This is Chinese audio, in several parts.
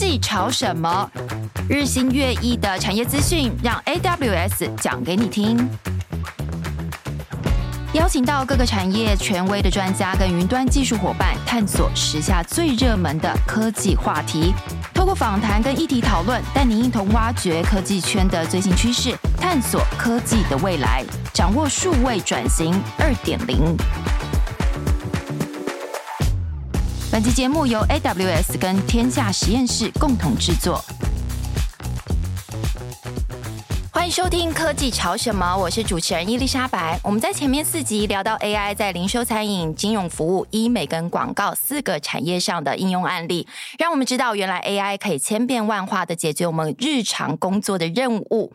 技潮什么？日新月异的产业资讯，让 AWS 讲给你听。邀请到各个产业权威的专家跟云端技术伙伴，探索时下最热门的科技话题。透过访谈跟议题讨论，带您一同挖掘科技圈的最新趋势，探索科技的未来，掌握数位转型二点零。本期节目由 AWS 跟天下实验室共同制作。欢迎收听科技潮什么，我是主持人伊丽莎白。我们在前面四集聊到 AI 在零售、餐饮、金融服务、医美跟广告四个产业上的应用案例，让我们知道原来 AI 可以千变万化的解决我们日常工作的任务。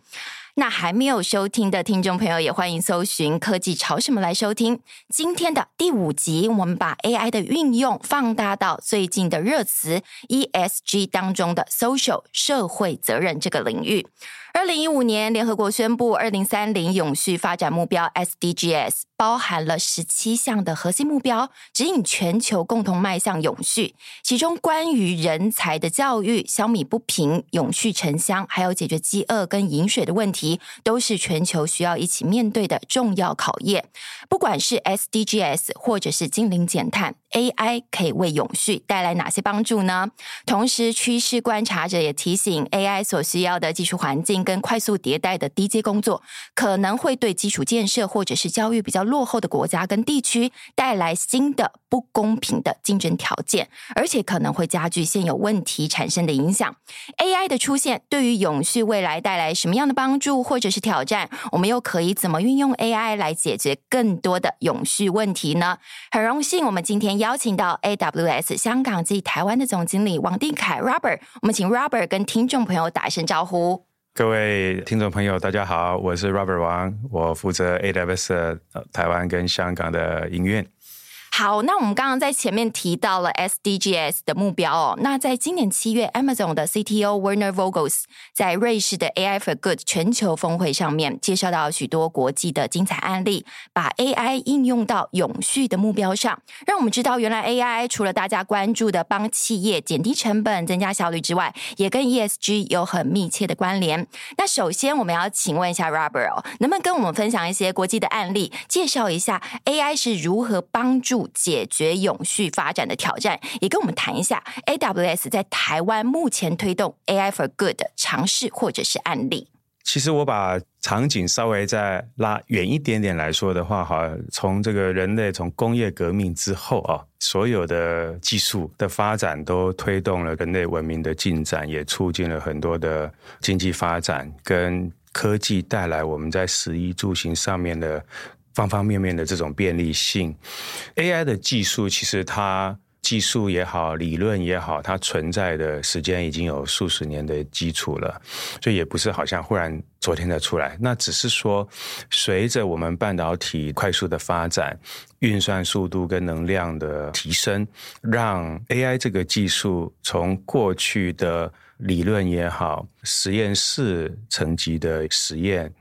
那还没有收听的听众朋友，也欢迎搜寻“科技潮什么”来收听今天的第五集。我们把 AI 的运用放大到最近的热词 ESG 当中的 Social 社会责任这个领域。二零一五年，联合国宣布二零三零永续发展目标 SDGs，包含了十七项的核心目标，指引全球共同迈向永续。其中，关于人才的教育、消弭不平、永续城乡，还有解决饥饿跟饮水的问题，都是全球需要一起面对的重要考验。不管是 SDGs 或者是净零减碳，AI 可以为永续带来哪些帮助呢？同时，趋势观察者也提醒，AI 所需要的技术环境。跟快速迭代的低阶工作，可能会对基础建设或者是教育比较落后的国家跟地区带来新的不公平的竞争条件，而且可能会加剧现有问题产生的影响。AI 的出现对于永续未来带来什么样的帮助或者是挑战？我们又可以怎么运用 AI 来解决更多的永续问题呢？很荣幸，我们今天要邀请到 AWS 香港及台湾的总经理王定凯 Robert，我们请 Robert 跟听众朋友打一声招呼。各位听众朋友，大家好，我是 Robert 王，我负责 AWS 台湾跟香港的营运。好，那我们刚刚在前面提到了 SDGs 的目标哦。那在今年七月，Amazon 的 CTO Werner Vogels 在瑞士的 AI for Good 全球峰会上面介绍到许多国际的精彩案例，把 AI 应用到永续的目标上，让我们知道原来 AI 除了大家关注的帮企业减低成本、增加效率之外，也跟 ESG 有很密切的关联。那首先我们要请问一下 Robert 哦，能不能跟我们分享一些国际的案例，介绍一下 AI 是如何帮助解决永续发展的挑战，也跟我们谈一下 AWS 在台湾目前推动 AI for Good 的尝试或者是案例。其实我把场景稍微再拉远一点点来说的话，哈，从这个人类从工业革命之后啊，所有的技术的发展都推动了人类文明的进展，也促进了很多的经济发展，跟科技带来我们在食衣住行上面的。方方面面的这种便利性，AI 的技术其实它技术也好，理论也好，它存在的时间已经有数十年的基础了，所以也不是好像忽然昨天才出来。那只是说，随着我们半导体快速的发展，运算速度跟能量的提升，让 AI 这个技术从过去的理论也好，实验室层级的实验，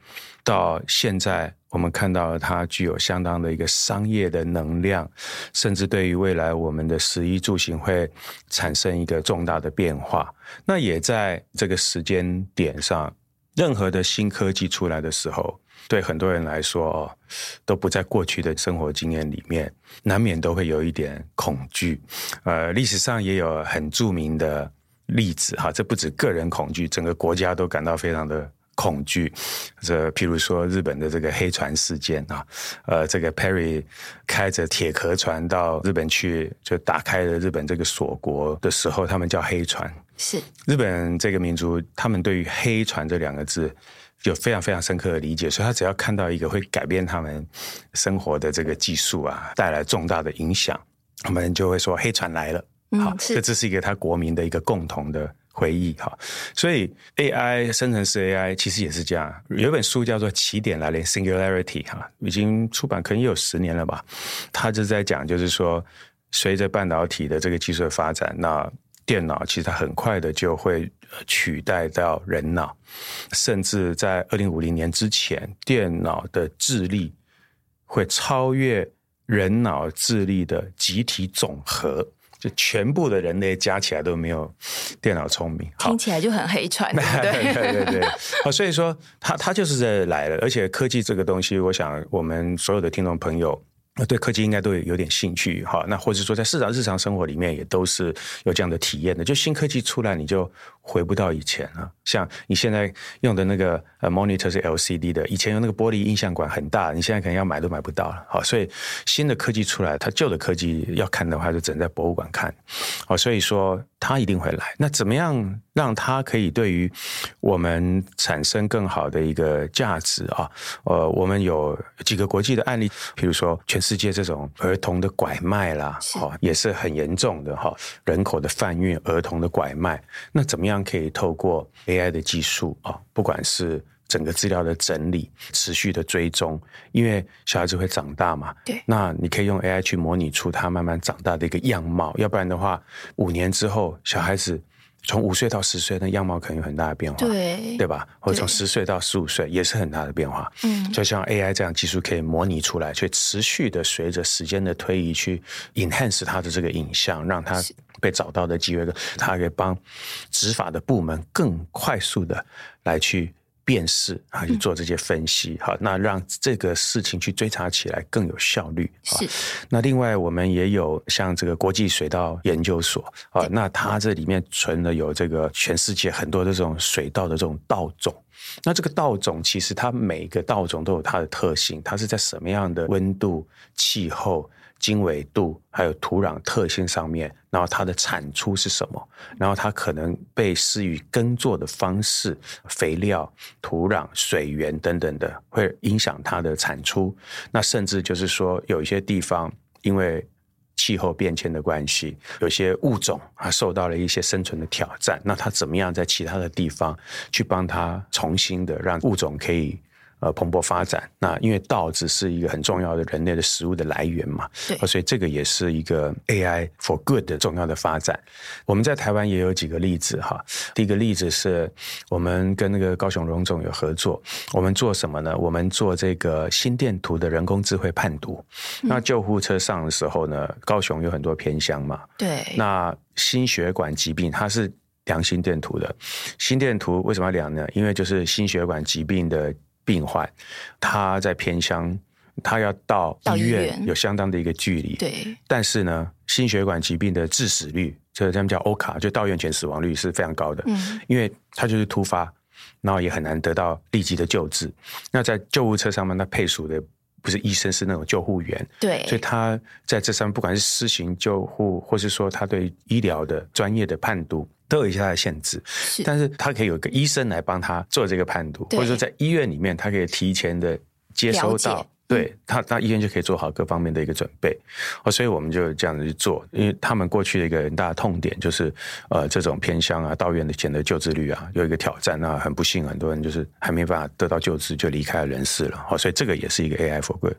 到现在。我们看到了它具有相当的一个商业的能量，甚至对于未来我们的食衣住行会产生一个重大的变化。那也在这个时间点上，任何的新科技出来的时候，对很多人来说哦都不在过去的生活经验里面，难免都会有一点恐惧。呃，历史上也有很著名的例子哈，这不止个人恐惧，整个国家都感到非常的。恐惧，这譬如说日本的这个黑船事件啊，呃，这个 Perry 开着铁壳船到日本去，就打开了日本这个锁国的时候，他们叫黑船。是日本这个民族，他们对于黑船这两个字有非常非常深刻的理解，所以他只要看到一个会改变他们生活的这个技术啊，带来重大的影响，他们就会说黑船来了。好，嗯，这这是一个他国民的一个共同的。回忆哈，所以 AI 生成式 AI 其实也是这样。有本书叫做《起点来临》（Singularity） 哈，已经出版可能也有十年了吧。他就在讲，就是说，随着半导体的这个技术的发展，那电脑其实它很快的就会取代到人脑，甚至在二零五零年之前，电脑的智力会超越人脑智力的集体总和。就全部的人类加起来都没有电脑聪明。听起来就很黑传，对对对对。好，所以说他他就是在来了，而且科技这个东西，我想我们所有的听众朋友。对科技应该都有有点兴趣哈，那或者说在市场日常生活里面也都是有这样的体验的。就新科技出来，你就回不到以前了。像你现在用的那个呃 monitor 是 LCD 的，以前用那个玻璃映像管很大，你现在可能要买都买不到了。好，所以新的科技出来，它旧的科技要看的话，就只能在博物馆看。好，所以说它一定会来。那怎么样让它可以对于我们产生更好的一个价值啊？呃，我们有几个国际的案例，比如说全。世界这种儿童的拐卖啦，哦，也是很严重的哈。人口的贩运、儿童的拐卖，那怎么样可以透过 AI 的技术啊？不管是整个资料的整理、持续的追踪，因为小孩子会长大嘛，对，那你可以用 AI 去模拟出他慢慢长大的一个样貌。要不然的话，五年之后小孩子。从五岁到十岁，那样貌可能有很大的变化，对对吧？或者从十岁到十五岁，也是很大的变化。嗯，就像 AI 这样技术可以模拟出来，却持续的随着时间的推移去 enhance 它的这个影像，让它被找到的机会，它可以帮执法的部门更快速的来去。辨识啊，去做这些分析，好、嗯，那让这个事情去追查起来更有效率。是，那另外我们也有像这个国际水稻研究所啊，那它这里面存了有这个全世界很多的这种水稻的这种稻种。那这个稻种其实它每个稻种都有它的特性，它是在什么样的温度、气候。经纬度还有土壤特性上面，然后它的产出是什么？然后它可能被施予耕作的方式、肥料、土壤、水源等等的，会影响它的产出。那甚至就是说，有一些地方因为气候变迁的关系，有些物种啊受到了一些生存的挑战。那它怎么样在其他的地方去帮它重新的让物种可以？呃，蓬勃发展。那因为稻子是一个很重要的人类的食物的来源嘛，对，所以这个也是一个 AI for good 的重要的发展。我们在台湾也有几个例子哈。第一个例子是我们跟那个高雄荣总有合作，我们做什么呢？我们做这个心电图的人工智慧判读。嗯、那救护车上的时候呢，高雄有很多偏乡嘛，对。那心血管疾病它是量心电图的，心电图为什么要量呢？因为就是心血管疾病的。病患他在偏乡，他要到医院有相当的一个距离。对，但是呢，心血管疾病的致死率，这他们叫欧卡，就到院前死亡率是非常高的。嗯，因为他就是突发，然后也很难得到立即的救治。那在救护车上面，他配属的不是医生，是那种救护员。对，所以他在这上面，不管是施行救护，或是说他对医疗的专业的判读。都有一些它的限制，是，但是他可以有个医生来帮他做这个判读，或者说在医院里面，他可以提前的接收到。对他，那医院就可以做好各方面的一个准备，哦，所以我们就这样子去做，因为他们过去的一个很大的痛点就是，呃，这种偏乡啊，到院的前的救治率啊，有一个挑战，那很不幸，很多人就是还没办法得到救治就离开了人世了，哦，所以这个也是一个 AI for good。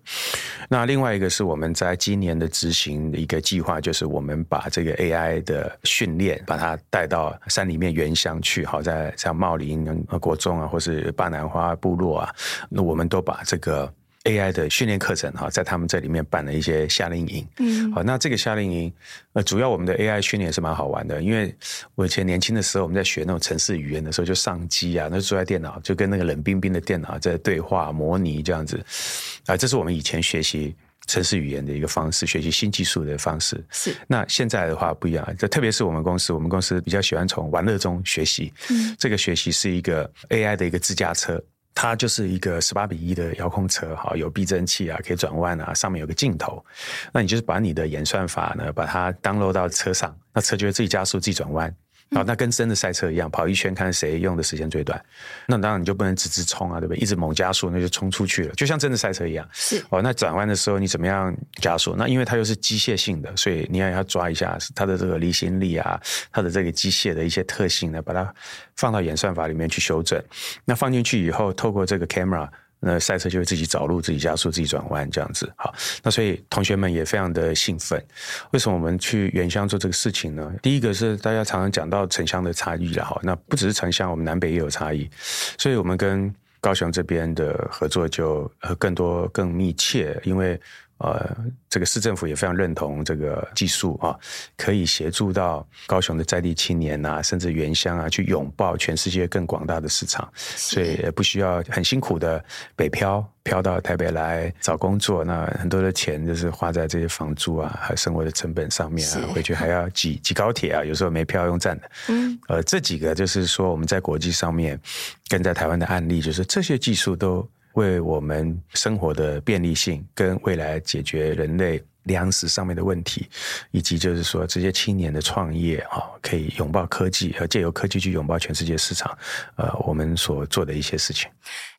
那另外一个是我们在今年的执行的一个计划，就是我们把这个 AI 的训练，把它带到山里面原乡去，好，在像茂林国中啊，或是巴南花部落啊，那我们都把这个。AI 的训练课程哈，在他们这里面办了一些夏令营。嗯，好，那这个夏令营，呃，主要我们的 AI 训练是蛮好玩的，因为我以前年轻的时候，我们在学那种城市语言的时候，就上机啊，那就坐在电脑，就跟那个冷冰冰的电脑在对话模拟这样子。啊，这是我们以前学习城市语言的一个方式，学习新技术的方式。是。那现在的话不一样，这特别是我们公司，我们公司比较喜欢从玩乐中学习。嗯，这个学习是一个 AI 的一个自驾车。它就是一个十八比一的遥控车，哈，有避震器啊，可以转弯啊，上面有个镜头，那你就是把你的演算法呢，把它 download 到车上，那车就会自己加速、自己转弯。好，那跟真的赛车一样，跑一圈看谁用的时间最短。那当然你就不能直直冲啊，对不对？一直猛加速，那就冲出去了，就像真的赛车一样。是哦，那转弯的时候你怎么样加速？那因为它又是机械性的，所以你也要抓一下它的这个离心力啊，它的这个机械的一些特性呢，把它放到演算法里面去修正。那放进去以后，透过这个 camera。那赛车就会自己找路、自己加速、自己转弯这样子。好，那所以同学们也非常的兴奋。为什么我们去原乡做这个事情呢？第一个是大家常常讲到城乡的差异了哈。那不只是城乡，我们南北也有差异。所以我们跟高雄这边的合作就更多、更密切，因为呃，这个市政府也非常认同这个技术啊，可以协助到高雄的在地青年啊，甚至原乡啊，去拥抱全世界更广大的市场，所以也不需要很辛苦的北漂，漂到台北来找工作，那很多的钱就是花在这些房租啊，还有生活的成本上面啊，回去还要挤 挤高铁啊，有时候没票用站的。嗯，呃，这几个就是说我们在国际上面跟在台湾的案例，就是这些技术都。为我们生活的便利性跟未来解决人类粮食上面的问题，以及就是说这些青年的创业啊，可以拥抱科技，和借由科技去拥抱全世界市场，呃，我们所做的一些事情。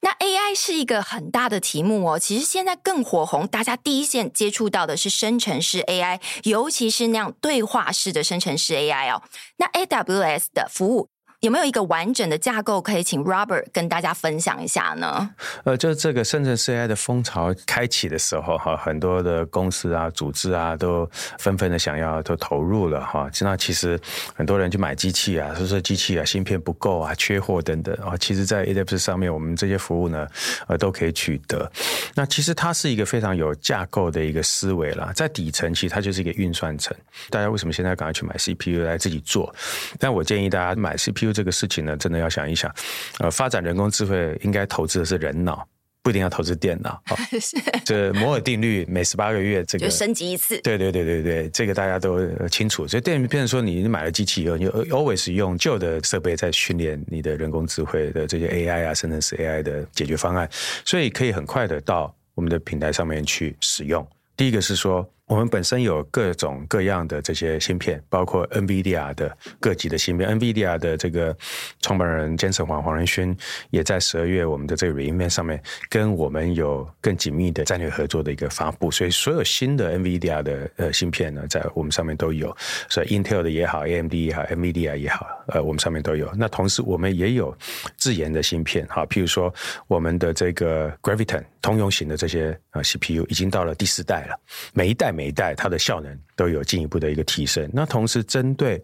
那 AI 是一个很大的题目哦，其实现在更火红，大家第一线接触到的是生成式 AI，尤其是那样对话式的生成式 AI 哦。那 AWS 的服务。有没有一个完整的架构可以请 Robert 跟大家分享一下呢？呃，就是这个生成式 AI 的风潮开启的时候，哈，很多的公司啊、组织啊，都纷纷的想要都投入了，哈。那其实很多人去买机器啊，说说机器啊，芯片不够啊，缺货等等啊。其实，在 AWS 上面，我们这些服务呢，呃，都可以取得。那其实它是一个非常有架构的一个思维啦，在底层其实它就是一个运算层。大家为什么现在赶快去买 CPU 来自己做？但我建议大家买 CPU。这个事情呢，真的要想一想。呃，发展人工智慧应该投资的是人脑，不一定要投资电脑。哦、是这摩尔定律每十八个月这个就升级一次。对对对对对，这个大家都清楚。所以电影变成说，你买了机器以后，你 always 用旧的设备在训练你的人工智慧的这些 AI 啊，甚至是 AI 的解决方案，所以可以很快的到我们的平台上面去使用。第一个是说，我们本身有各种各样的这些芯片，包括 NVIDIA 的各级的芯片。NVIDIA 的这个创办人詹盛黄黄仁勋也在十二月我们的这个 re:Invent 上面跟我们有更紧密的战略合作的一个发布。所以所有新的 NVIDIA 的呃芯片呢，在我们上面都有。所以 Intel 的也好，AMD 也好，NVIDIA 也好，呃，我们上面都有。那同时我们也有自研的芯片，哈，譬如说我们的这个 Graviton 通用型的这些啊 CPU 已经到了第四代了，每一代。每一代它的效能都有进一步的一个提升。那同时针对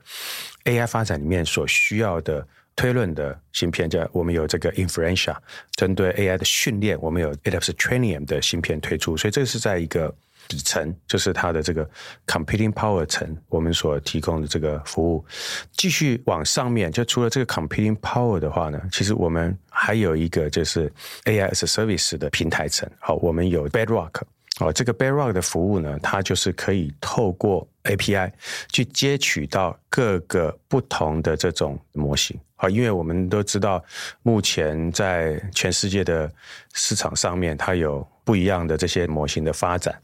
AI 发展里面所需要的推论的芯片，叫我们有这个 Inferentia，针对 AI 的训练，我们有 AWS Trainium 的芯片推出。所以这是在一个底层，就是它的这个 Computing Power 层，我们所提供的这个服务。继续往上面，就除了这个 Computing Power 的话呢，其实我们还有一个就是 A I S Service 的平台层。好，我们有 Bedrock。哦，这个 Bedrock 的服务呢，它就是可以透过 API 去接取到各个不同的这种模型。好，因为我们都知道，目前在全世界的市场上面，它有不一样的这些模型的发展，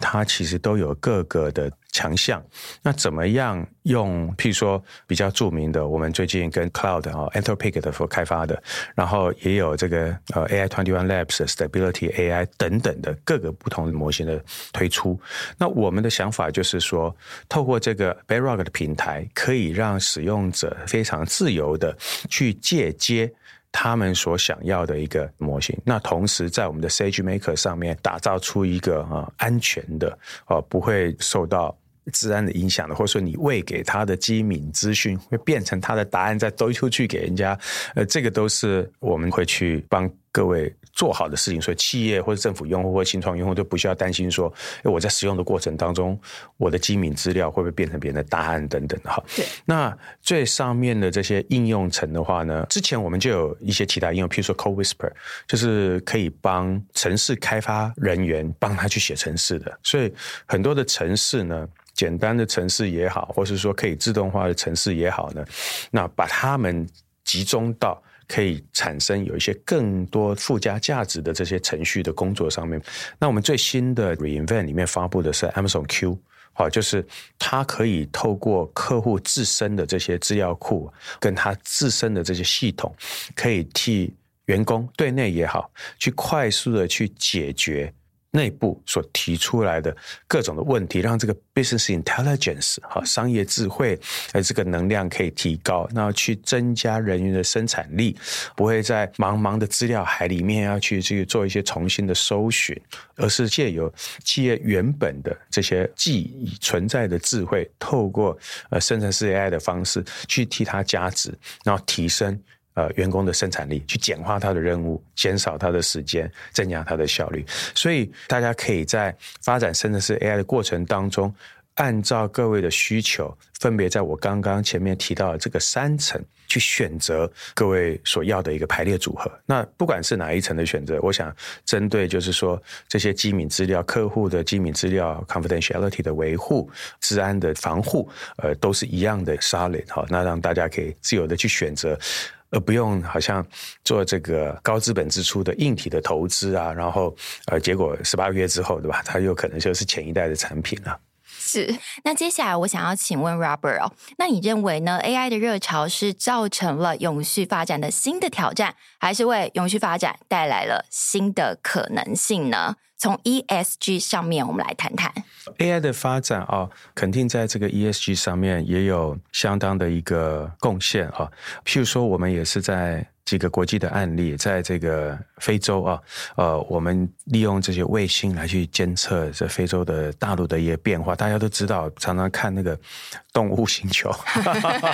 它其实都有各个的强项。那怎么样用？譬如说比较著名的，我们最近跟 Cloud 啊 Anthropic 的所开发的，然后也有这个呃 AI Twenty One Labs Stability AI 等等的各个不同的模型的推出。那我们的想法就是说，透过这个 Bedrock 的平台，可以让使用者非常自由的去借接。他们所想要的一个模型，那同时在我们的 SageMaker 上面打造出一个啊安全的啊不会受到治安的影响的，或者说你喂给他的机敏资讯会变成他的答案再兜出去给人家，呃，这个都是我们会去帮。各位做好的事情，所以企业或者政府用户或新创用户都不需要担心说，哎，我在使用的过程当中，我的机敏资料会不会变成别人的答案等等的哈。对。那最上面的这些应用层的话呢，之前我们就有一些其他应用，譬如说 CodeWhisper，就是可以帮城市开发人员帮他去写城市的。所以很多的城市呢，简单的城市也好，或是说可以自动化的城市也好呢，那把它们集中到。可以产生有一些更多附加价值的这些程序的工作上面。那我们最新的 re:Invent 里面发布的是 Amazon Q，好，就是它可以透过客户自身的这些资料库，跟他自身的这些系统，可以替员工对内也好，去快速的去解决。内部所提出来的各种的问题，让这个 business intelligence 哈商业智慧呃这个能量可以提高，那去增加人员的生产力，不会在茫茫的资料海里面要去去做一些重新的搜寻，而是借由企业原本的这些既已存在的智慧，透过呃生成式 AI 的方式去替它加值，然后提升。呃员工的生产力，去简化他的任务，减少他的时间，增加他的效率。所以大家可以在发展生成式 AI 的过程当中，按照各位的需求，分别在我刚刚前面提到的这个三层去选择各位所要的一个排列组合。那不管是哪一层的选择，我想针对就是说这些机密资料、客户的机密资料 confidentiality 的维护、治安的防护，呃，都是一样的 solid 好。那让大家可以自由的去选择，而不用好像做这个高资本支出的硬体的投资啊，然后呃，结果十八个月之后，对吧？它有可能就是前一代的产品了。是，那接下来我想要请问 Robert 哦，那你认为呢？AI 的热潮是造成了永续发展的新的挑战，还是为永续发展带来了新的可能性呢？从 ESG 上面，我们来谈谈 AI 的发展啊、哦，肯定在这个 ESG 上面也有相当的一个贡献啊。譬如说，我们也是在。几个国际的案例，在这个非洲啊，呃，我们利用这些卫星来去监测这非洲的大陆的一些变化。大家都知道，常常看那个动物星球，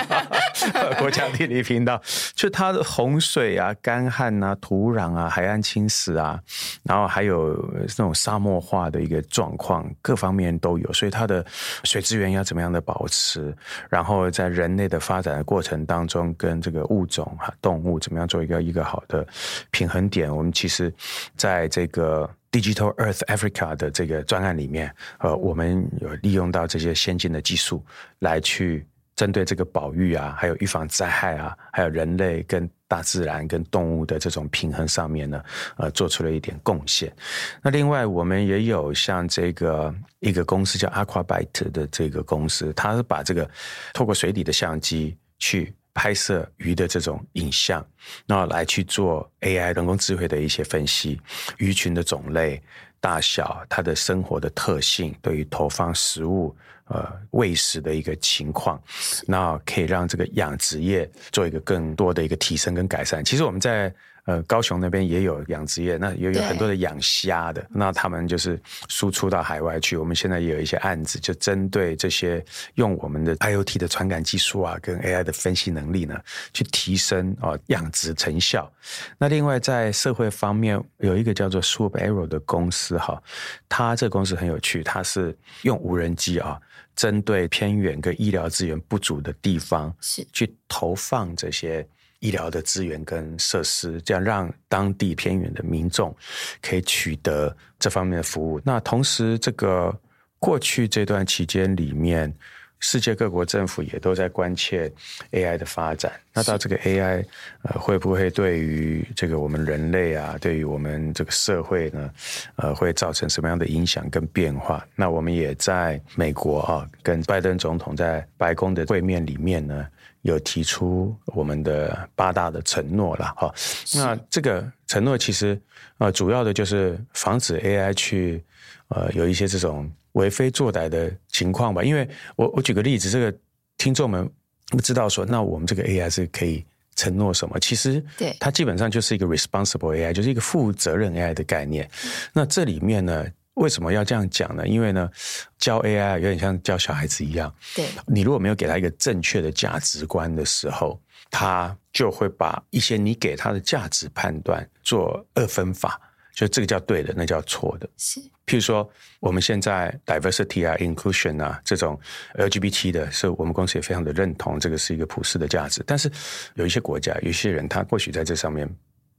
国家地理频道，就它的洪水啊、干旱啊、土壤啊、海岸侵蚀啊，然后还有那种沙漠化的一个状况，各方面都有。所以它的水资源要怎么样的保持？然后在人类的发展的过程当中，跟这个物种哈、动物怎么样？做一个一个好的平衡点，我们其实在这个 Digital Earth Africa 的这个专案里面，呃，我们有利用到这些先进的技术来去针对这个保育啊，还有预防灾害啊，还有人类跟大自然跟动物的这种平衡上面呢，呃，做出了一点贡献。那另外，我们也有像这个一个公司叫 Aquabite 的这个公司，它是把这个透过水底的相机去。拍摄鱼的这种影像，那来去做 AI 人工智慧的一些分析，鱼群的种类、大小、它的生活的特性，对于投放食物、呃喂食的一个情况，那可以让这个养殖业做一个更多的一个提升跟改善。其实我们在。呃，高雄那边也有养殖业，那也有很多的养虾的，那他们就是输出到海外去。我们现在也有一些案子，就针对这些用我们的 IoT 的传感技术啊，跟 AI 的分析能力呢，去提升啊养殖成效。那另外在社会方面，有一个叫做 Swoop Aero 的公司哈，它这个公司很有趣，它是用无人机啊，针对偏远跟医疗资源不足的地方，是去投放这些。医疗的资源跟设施，这样让当地偏远的民众可以取得这方面的服务。那同时，这个过去这段期间里面，世界各国政府也都在关切 AI 的发展。那到这个 AI，呃，会不会对于这个我们人类啊，对于我们这个社会呢，呃，会造成什么样的影响跟变化？那我们也在美国啊，跟拜登总统在白宫的会面里面呢。有提出我们的八大的承诺了哈，那这个承诺其实呃主要的就是防止 AI 去呃有一些这种为非作歹的情况吧。因为我我举个例子，这个听众们不知道说，那我们这个 AI 是可以承诺什么？其实对它基本上就是一个 responsible AI，就是一个负责任 AI 的概念。那这里面呢？为什么要这样讲呢？因为呢，教 AI 有点像教小孩子一样。对，你如果没有给他一个正确的价值观的时候，他就会把一些你给他的价值判断做二分法，就这个叫对的，那叫错的。是，譬如说我们现在 diversity 啊、inclusion 啊这种 LGBT 的，是我们公司也非常的认同，这个是一个普世的价值。但是有一些国家、有一些人，他或许在这上面。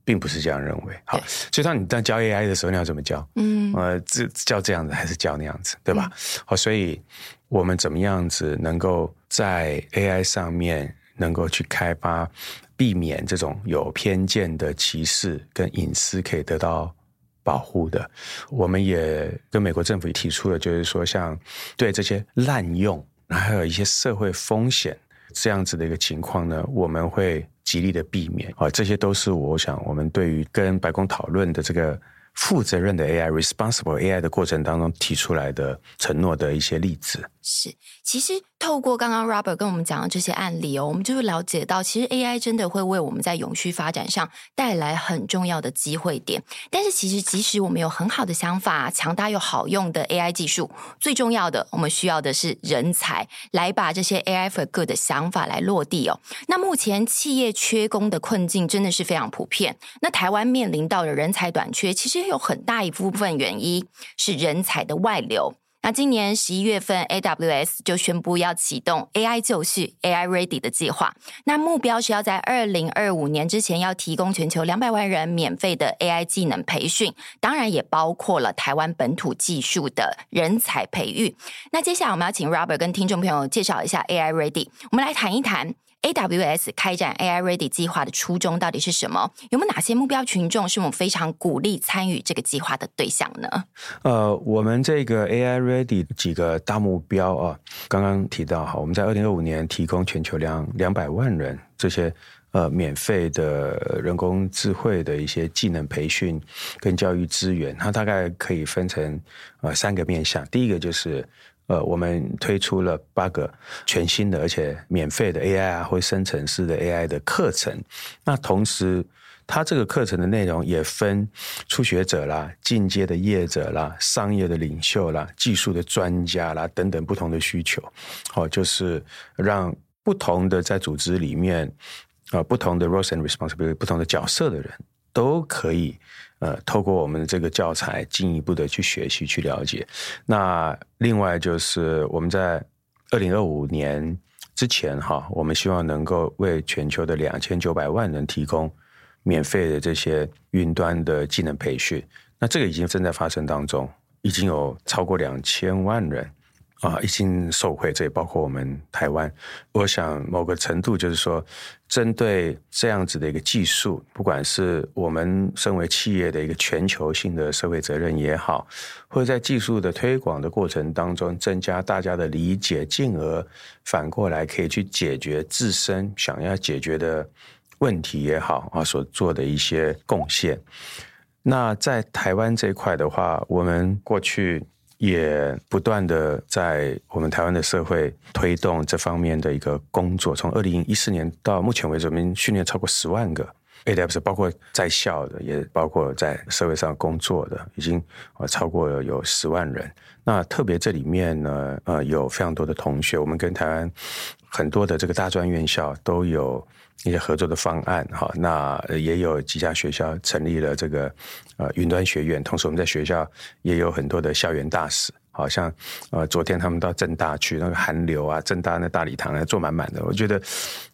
并不是这样认为，好，所以当你在教 AI 的时候，你要怎么教？嗯，呃，这教这样子还是教那样子，对吧？好，所以我们怎么样子能够在 AI 上面能够去开发，避免这种有偏见的歧视跟隐私可以得到保护的？我们也跟美国政府提出了，就是说，像对这些滥用，然后还有一些社会风险这样子的一个情况呢，我们会。极力的避免啊，这些都是我想我们对于跟白宫讨论的这个负责任的 AI（responsible AI） 的过程当中提出来的承诺的一些例子。是，其实透过刚刚 Robert 跟我们讲的这些案例哦，我们就会了解到，其实 AI 真的会为我们在永续发展上带来很重要的机会点。但是，其实即使我们有很好的想法、强大又好用的 AI 技术，最重要的，我们需要的是人才来把这些 AI for good 的想法来落地哦。那目前企业缺工的困境真的是非常普遍。那台湾面临到的人才短缺，其实有很大一部分原因是人才的外流。那今年十一月份，AWS 就宣布要启动 AI 就绪 AI Ready 的计划。那目标是要在二零二五年之前要提供全球两百万人免费的 AI 技能培训，当然也包括了台湾本土技术的人才培育。那接下来我们要请 Robert 跟听众朋友介绍一下 AI Ready，我们来谈一谈。AWS 开展 AI Ready 计划的初衷到底是什么？有没有哪些目标群众是我们非常鼓励参与这个计划的对象呢？呃，我们这个 AI Ready 几个大目标啊，刚刚提到哈，我们在二零二五年提供全球两两百万人这些呃免费的人工智慧的一些技能培训跟教育资源，它大概可以分成呃三个面向，第一个就是。呃，我们推出了八个全新的而且免费的 AI 啊，或生成式的 AI 的课程。那同时，它这个课程的内容也分初学者啦、进阶的业者啦、商业的领袖啦、技术的专家啦等等不同的需求。好，就是让不同的在组织里面啊，不同的 roles and responsibility 不同的角色的人都可以。呃，透过我们的这个教材，进一步的去学习、去了解。那另外就是我们在二零二五年之前，哈，我们希望能够为全球的两千九百万人提供免费的这些云端的技能培训。那这个已经正在发生当中，已经有超过两千万人。啊，已经受惠，这也包括我们台湾。我想某个程度就是说，针对这样子的一个技术，不管是我们身为企业的一个全球性的社会责任也好，或者在技术的推广的过程当中，增加大家的理解，进而反过来可以去解决自身想要解决的问题也好啊，所做的一些贡献。那在台湾这一块的话，我们过去。也不断的在我们台湾的社会推动这方面的一个工作。从二零一四年到目前为止，我们训练超过十万个 AWS，包括在校的，也包括在社会上工作的，已经超过了有十万人。那特别这里面呢，呃，有非常多的同学，我们跟台湾很多的这个大专院校都有。一些合作的方案，哈，那也有几家学校成立了这个呃云端学院，同时我们在学校也有很多的校园大使，好像呃昨天他们到政大去，那个寒流啊，政大那大礼堂啊坐满满的，我觉得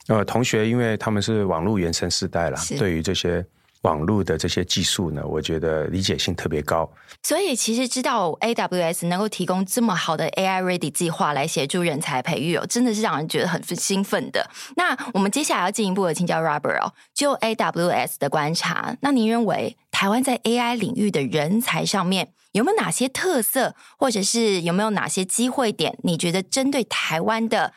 呃同学因为他们是网络原生世代啦，对于这些。网络的这些技术呢，我觉得理解性特别高。所以其实知道 AWS 能够提供这么好的 AI Ready 计划来协助人才培育哦，真的是让人觉得很兴奋的。那我们接下来要进一步的请教 Robert 哦，就 AWS 的观察，那您认为台湾在 AI 领域的人才上面有没有哪些特色，或者是有没有哪些机会点？你觉得针对台湾的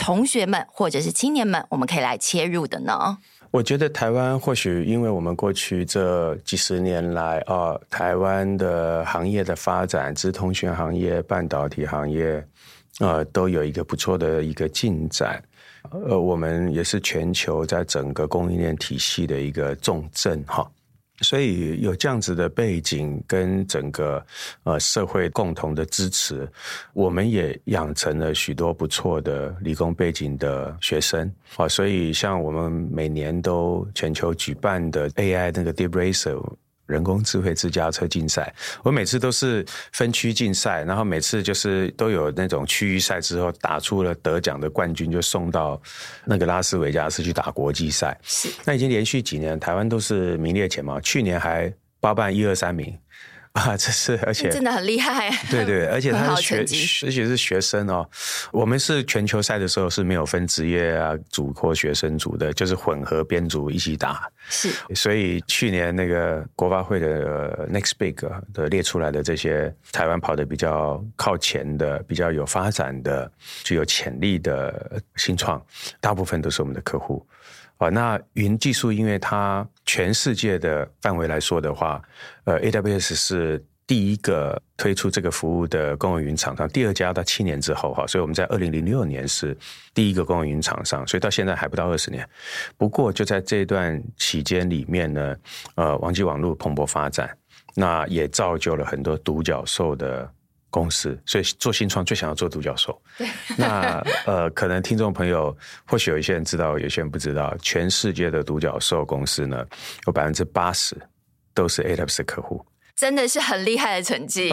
同学们或者是青年们，我们可以来切入的呢？我觉得台湾或许因为我们过去这几十年来啊，台湾的行业的发展，资通讯行业、半导体行业，啊，都有一个不错的一个进展。呃，我们也是全球在整个供应链体系的一个重镇哈。所以有这样子的背景跟整个呃社会共同的支持，我们也养成了许多不错的理工背景的学生啊。所以像我们每年都全球举办的 AI 那个 Deep Racer。人工智慧自驾车竞赛，我每次都是分区竞赛，然后每次就是都有那种区域赛之后打出了得奖的冠军，就送到那个拉斯维加斯去打国际赛。是，那已经连续几年台湾都是名列前茅，去年还包办一二三名。啊，这是而且真的很厉害，对 对，而且他是学，而且是学生哦。我们是全球赛的时候是没有分职业啊组或学生组的，就是混合编组一起打。是，所以去年那个国发会的 Next Big 的列出来的这些台湾跑的比较靠前的、比较有发展的、具有潜力的新创，大部分都是我们的客户。啊，那云技术，因为它全世界的范围来说的话，呃，AWS 是第一个推出这个服务的公有云厂商，第二家到七年之后哈，所以我们在二零零六年是第一个公有云厂商，所以到现在还不到二十年。不过就在这段期间里面呢，呃，网际网路蓬勃发展，那也造就了很多独角兽的公司，所以做新创最想要做独角兽。对那呃，可能听众朋友或许有一些人知道，有些人不知道，全世界的独角兽公司呢，有百分之八十都是 AWS 的客户。真的是很厉害的成绩，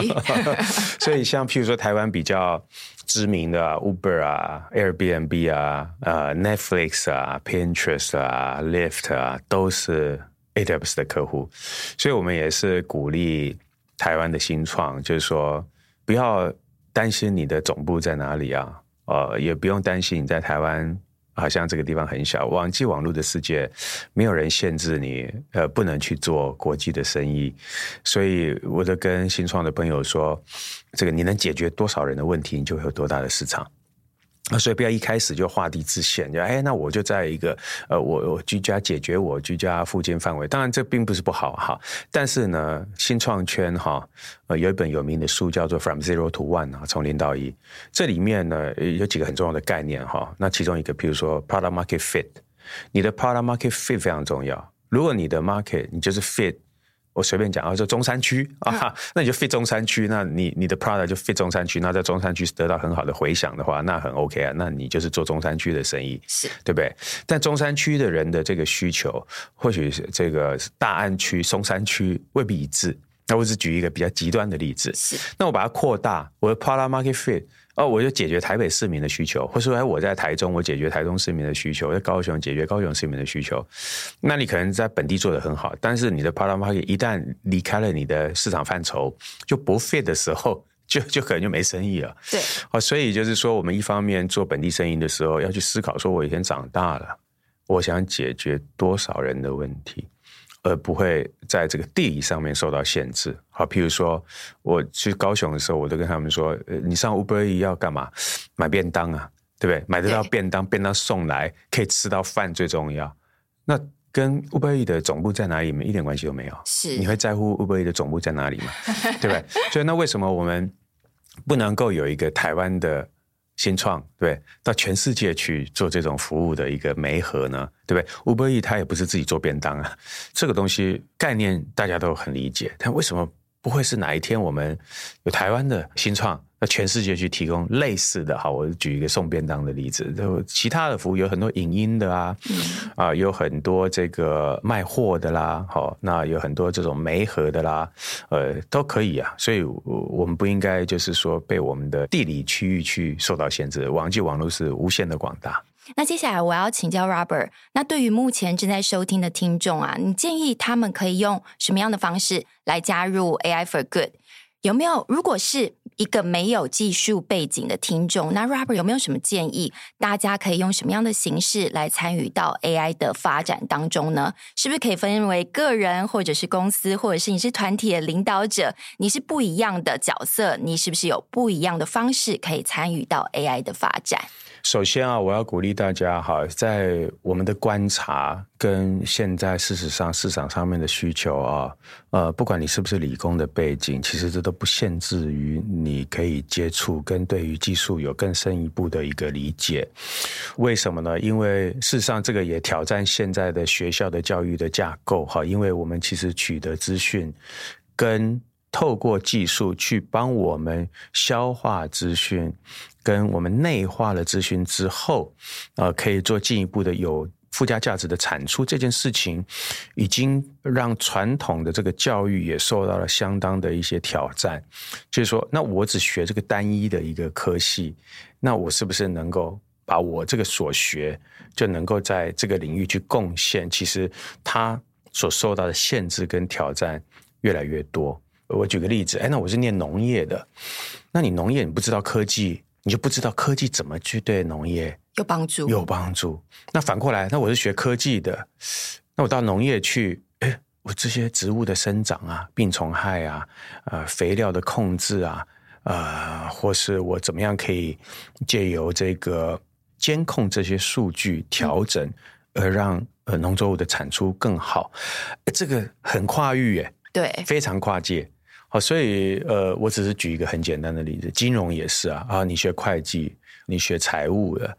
所以像譬如说台湾比较知名的 Uber 啊、Airbnb 啊、呃 Netflix 啊、Pinterest 啊、Lyft 啊，都是 AWS 的客户，所以我们也是鼓励台湾的新创，就是说不要担心你的总部在哪里啊，呃，也不用担心你在台湾。好像这个地方很小，网际网络的世界，没有人限制你，呃，不能去做国际的生意。所以我就跟新创的朋友说，这个你能解决多少人的问题，你就会有多大的市场。那所以不要一开始就画地自限，就哎，那我就在一个呃，我我居家解决我居家附近范围。当然这并不是不好哈，但是呢，新创圈哈，呃，有一本有名的书叫做《From Zero to One》啊，从零到一。这里面呢有几个很重要的概念哈。那其中一个，比如说 Product Market Fit，你的 Product Market Fit 非常重要。如果你的 Market 你就是 Fit。我随便讲啊，就中山区啊，那你就 fit 中山区，那你你的 product 就 fit 中山区，那在中山区得到很好的回响的话，那很 OK 啊，那你就是做中山区的生意，是对不对？但中山区的人的这个需求，或许是这个大安区、松山区未必一致。那我只举一个比较极端的例子，是那我把它扩大，我的 product market fit。哦，我就解决台北市民的需求，或者说，哎，我在台中，我解决台中市民的需求；在高雄解决高雄市民的需求。那你可能在本地做得很好，但是你的 product market 一旦离开了你的市场范畴，就不 fit 的时候，就就可能就没生意了。对，哦，所以就是说，我们一方面做本地生意的时候，要去思考，说我以前长大了，我想解决多少人的问题。而不会在这个地理上面受到限制。好，譬如说我去高雄的时候，我都跟他们说：“呃，你上 Uber Eats 要干嘛？买便当啊，对不对？买得到便当，便当送来可以吃到饭最重要。那跟 Uber Eats 的总部在哪里，一点关系都没有。是，你会在乎 Uber Eats 的总部在哪里吗？对不对？所以那为什么我们不能够有一个台湾的？新创对，到全世界去做这种服务的一个媒合呢，对不对？Uber Eats 他也不是自己做便当啊，这个东西概念大家都很理解，但为什么不会是哪一天我们有台湾的新创？那全世界去提供类似的，好，我举一个送便当的例子，就其他的服务有很多影音的啊，嗯、啊，有很多这个卖货的啦，好，那有很多这种媒合的啦，呃，都可以啊，所以我们不应该就是说被我们的地理区域去受到限制，网际网络是无限的广大。那接下来我要请教 Robert，那对于目前正在收听的听众啊，你建议他们可以用什么样的方式来加入 AI for Good？有没有？如果是一个没有技术背景的听众，那 Robert 有没有什么建议？大家可以用什么样的形式来参与到 AI 的发展当中呢？是不是可以分为个人，或者是公司，或者是你是团体的领导者？你是不一样的角色，你是不是有不一样的方式可以参与到 AI 的发展？首先啊，我要鼓励大家哈，在我们的观察跟现在事实上市场上面的需求啊，呃，不管你是不是理工的背景，其实这都不限制于你可以接触跟对于技术有更深一步的一个理解。为什么呢？因为事实上这个也挑战现在的学校的教育的架构哈，因为我们其实取得资讯跟透过技术去帮我们消化资讯。跟我们内化了资讯之后，呃，可以做进一步的有附加价值的产出，这件事情已经让传统的这个教育也受到了相当的一些挑战。就是说，那我只学这个单一的一个科系，那我是不是能够把我这个所学就能够在这个领域去贡献？其实他所受到的限制跟挑战越来越多。我举个例子，哎，那我是念农业的，那你农业你不知道科技。你就不知道科技怎么去对农业有帮助？有帮助。那反过来，那我是学科技的，那我到农业去，哎，我这些植物的生长啊、病虫害啊、呃、肥料的控制啊，呃，或是我怎么样可以借由这个监控这些数据调整，而让呃农作物的产出更好？这个很跨域耶，对，非常跨界。好，所以呃，我只是举一个很简单的例子，金融也是啊啊，你学会计，你学财务的，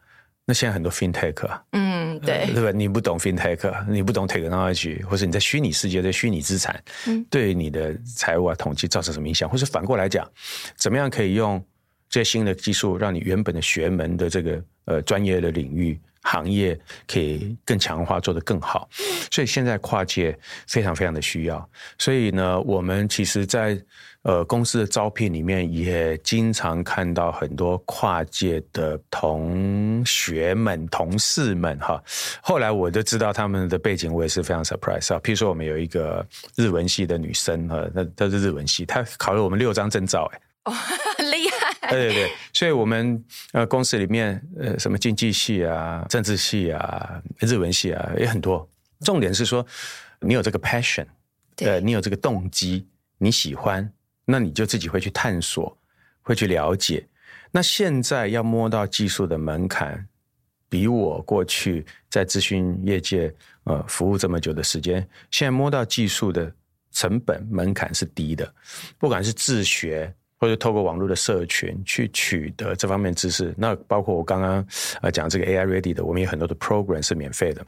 那现在很多 FinTech 啊，嗯，对，呃、对吧？你不懂 FinTech，你不懂 Technology，或者你在虚拟世界的虚拟资产，嗯，对你的财务啊统计造成什么影响？或者反过来讲，怎么样可以用这些新的技术，让你原本的学门的这个呃专业的领域？行业可以更强化，做得更好，所以现在跨界非常非常的需要。所以呢，我们其实在，在呃公司的招聘里面，也经常看到很多跨界的同学们、同事们哈。后来我就知道他们的背景，我也是非常 surprise 啊。譬如说，我们有一个日文系的女生哈，那她是日文系，她考了我们六张证照，哎。哦，很厉害！对对对，所以我们呃公司里面呃什么经济系啊、政治系啊、日文系啊也很多。重点是说，你有这个 passion，呃，你有这个动机，你喜欢，那你就自己会去探索，会去了解。那现在要摸到技术的门槛，比我过去在咨询业界呃服务这么久的时间，现在摸到技术的成本门槛是低的，不管是自学。或者透过网络的社群去取得这方面知识，那包括我刚刚呃讲这个 AI Ready 的，我们有很多的 program 是免费的，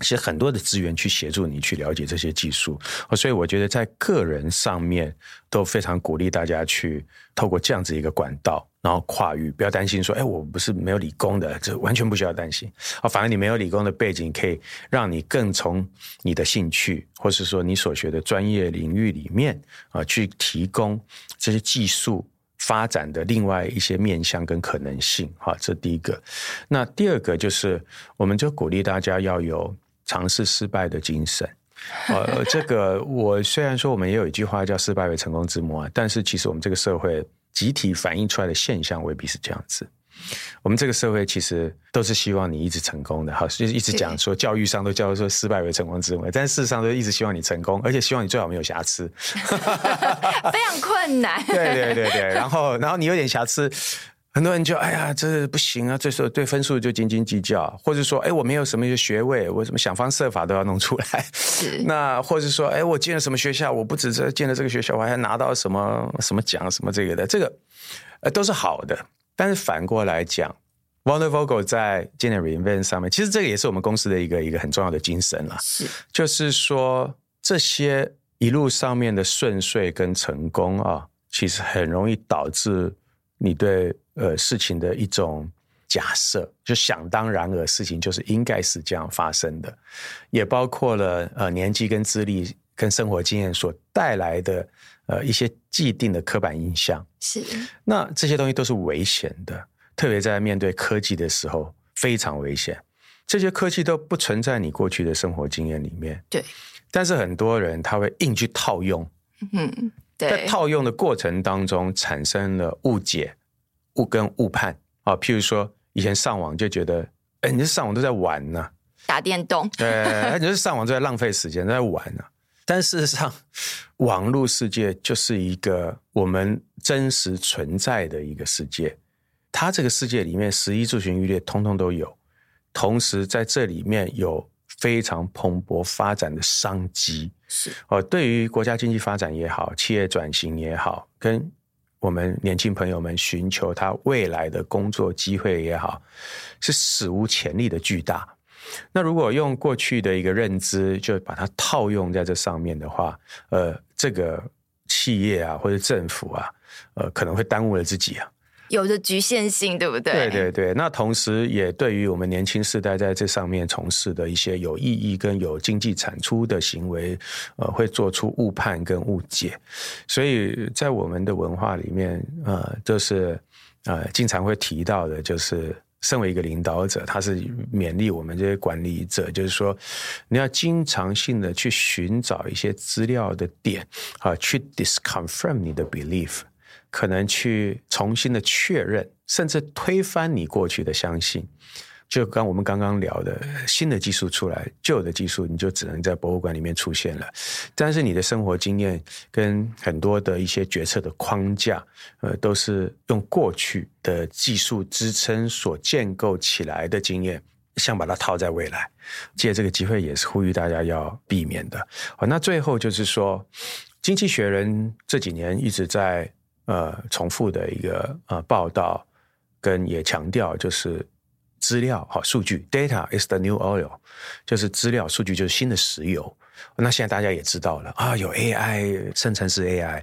其实很多的资源去协助你去了解这些技术，所以我觉得在个人上面都非常鼓励大家去透过这样子一个管道。然后跨域，不要担心说，哎，我不是没有理工的，这完全不需要担心啊。反而你没有理工的背景，可以让你更从你的兴趣，或是说你所学的专业领域里面啊，去提供这些技术发展的另外一些面向跟可能性。哈，这第一个。那第二个就是，我们就鼓励大家要有尝试失败的精神。呃，这个我虽然说我们也有一句话叫“失败为成功之母”啊，但是其实我们这个社会。集体反映出来的现象未必是这样子。我们这个社会其实都是希望你一直成功的，好，就是一直讲说教育上都叫做失败为成功之母，但事实上都一直希望你成功，而且希望你最好没有瑕疵，非常困难。对对对对，然后然后你有点瑕疵。很多人就哎呀，这不行啊！这时候对分数就斤斤计较，或者说，哎，我没有什么学位，我怎么想方设法都要弄出来。是。那或者说，哎，我进了什么学校，我不止这进了这个学校，我还拿到什么什么奖，什么这个的，这个呃都是好的。但是反过来讲，Wonder Vocal 在今年 Reinvent 上面，其实这个也是我们公司的一个一个很重要的精神了。是。就是说，这些一路上面的顺遂跟成功啊，其实很容易导致你对。呃，事情的一种假设，就想当然尔，事情就是应该是这样发生的，也包括了呃年纪跟资历跟生活经验所带来的呃一些既定的刻板印象。是，那这些东西都是危险的，特别在面对科技的时候非常危险。这些科技都不存在你过去的生活经验里面，对。但是很多人他会硬去套用。在套用的过程当中产生了误解。误跟误判。啊，譬如说以前上网就觉得，哎，你这上网都在玩呢，打电动，对，你这上网都在浪费时间，都在玩呢。但事实上，网络世界就是一个我们真实存在的一个世界，它这个世界里面，十一住行娱乐通通都有，同时在这里面有非常蓬勃发展的商机，是哦，对于国家经济发展也好，企业转型也好，跟。我们年轻朋友们寻求他未来的工作机会也好，是史无前例的巨大。那如果用过去的一个认知，就把它套用在这上面的话，呃，这个企业啊或者政府啊，呃，可能会耽误了自己啊。有着局限性，对不对？对对对，那同时也对于我们年轻世代在这上面从事的一些有意义跟有经济产出的行为，呃，会做出误判跟误解。所以在我们的文化里面，呃，就是呃，经常会提到的，就是身为一个领导者，他是勉励我们这些管理者，就是说，你要经常性的去寻找一些资料的点啊，去 disconfirm 你的 belief。可能去重新的确认，甚至推翻你过去的相信。就刚我们刚刚聊的，新的技术出来，旧的技术你就只能在博物馆里面出现了。但是你的生活经验跟很多的一些决策的框架，呃，都是用过去的技术支撑所建构起来的经验，想把它套在未来。借这个机会，也是呼吁大家要避免的。好，那最后就是说。经济学人这几年一直在呃重复的一个呃报道，跟也强调就是资料好数据，data is the new oil，就是资料数据就是新的石油。那现在大家也知道了啊，有 AI 生成式 AI，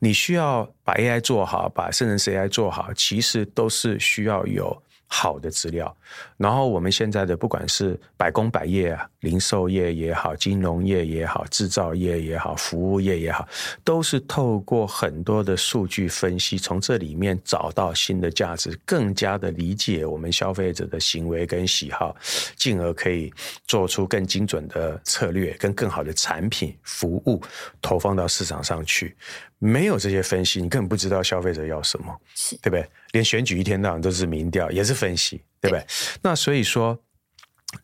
你需要把 AI 做好，把生成式 AI 做好，其实都是需要有。好的资料，然后我们现在的不管是百工百业啊，零售业也好，金融业也好，制造业也好，服务业也好，都是透过很多的数据分析，从这里面找到新的价值，更加的理解我们消费者的行为跟喜好，进而可以做出更精准的策略，跟更好的产品服务投放到市场上去。没有这些分析，你根本不知道消费者要什么，是对不对？连选举一天到晚都是民调，也是分析，对不对？对。那所以说，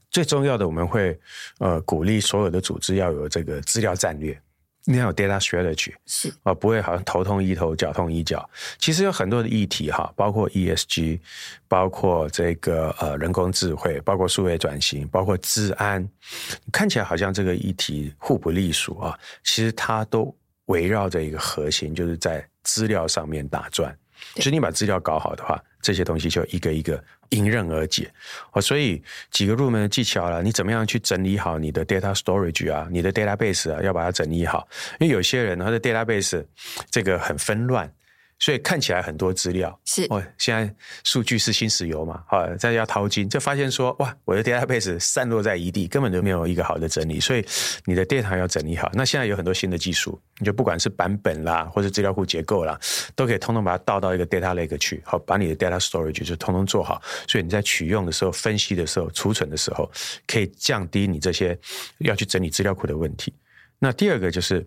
最重要的我们会呃鼓励所有的组织要有这个资料战略，你要有 data strategy，是啊，不会好像头痛医头，脚痛医脚。其实有很多的议题哈，包括 ESG，包括这个呃人工智慧，包括数位转型，包括治安，看起来好像这个议题互不隶属啊，其实它都。围绕着一个核心，就是在资料上面打转。就是你把资料搞好的话，这些东西就一个一个迎刃而解。哦，所以几个入门的技巧了，你怎么样去整理好你的 data storage 啊，你的 database 啊，要把它整理好。因为有些人他的 database 这个很纷乱。所以看起来很多资料是哦，现在数据是新石油嘛，好，大家要淘金，就发现说哇，我的 database 散落在一地，根本就没有一个好的整理，所以你的 data 要整理好。那现在有很多新的技术，你就不管是版本啦，或者资料库结构啦，都可以通通把它倒到一个 data lake 去，好，把你的 data storage 就通通做好。所以你在取用的时候、分析的时候、储存的时候，可以降低你这些要去整理资料库的问题。那第二个就是。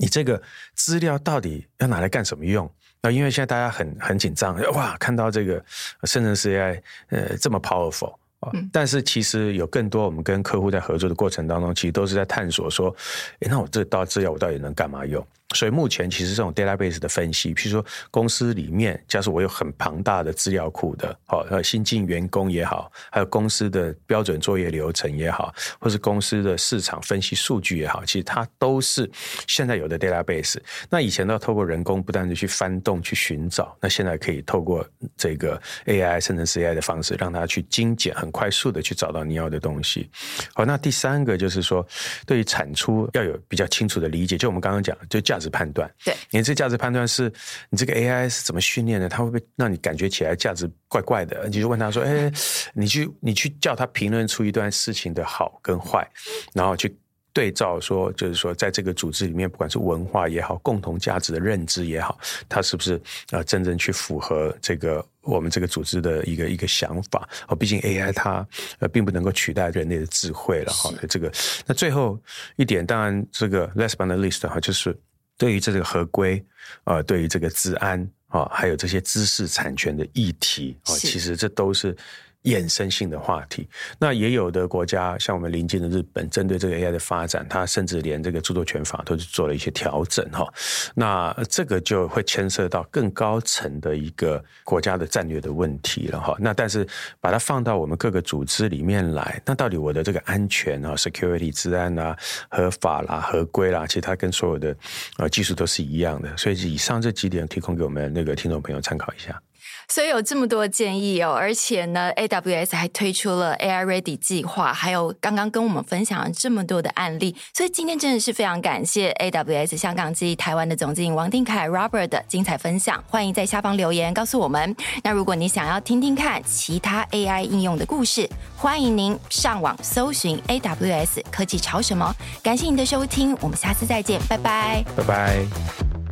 你这个资料到底要拿来干什么用？那因为现在大家很很紧张，哇，看到这个生成式 AI，呃，这么 powerful 啊，但是其实有更多我们跟客户在合作的过程当中，其实都是在探索说，诶，那我这道资料我到底能干嘛用？所以目前其实这种 database 的分析，譬如说公司里面，假设我有很庞大的资料库的，好，呃，新进员工也好，还有公司的标准作业流程也好，或是公司的市场分析数据也好，其实它都是现在有的 database。那以前都要透过人工不断的去翻动、去寻找，那现在可以透过这个 AI 生成式 AI 的方式，让它去精简、很快速的去找到你要的东西。好，那第三个就是说，对于产出要有比较清楚的理解，就我们刚刚讲，就价值判断，对，你这价值判断是你这个 AI 是怎么训练的？它会不会让你感觉起来价值怪怪的？你就问他说：“哎，你去你去叫他评论出一段事情的好跟坏，然后去对照说，就是说在这个组织里面，不管是文化也好，共同价值的认知也好，它是不是呃真正去符合这个我们这个组织的一个一个想法？哦，毕竟 AI 它呃并不能够取代人类的智慧了哈。这个那最后一点，当然这个 last but not least 哈，就是。对于这个合规，啊，对于这个治安啊，还有这些知识产权的议题啊，其实这都是。衍生性的话题，那也有的国家，像我们邻近的日本，针对这个 AI 的发展，它甚至连这个著作权法都是做了一些调整哈。那这个就会牵涉到更高层的一个国家的战略的问题了哈。那但是把它放到我们各个组织里面来，那到底我的这个安全啊、security、治安啊、合法啦、合规啦，其实它跟所有的呃技术都是一样的。所以以上这几点提供给我们那个听众朋友参考一下。所以有这么多建议哦，而且呢，AWS 还推出了 AI Ready 计划，还有刚刚跟我们分享了这么多的案例，所以今天真的是非常感谢 AWS 香港及台湾的总经理王定凯 Robert 的精彩分享。欢迎在下方留言告诉我们。那如果你想要听听看其他 AI 应用的故事，欢迎您上网搜寻 AWS 科技潮什么。感谢您的收听，我们下次再见，拜拜，拜拜。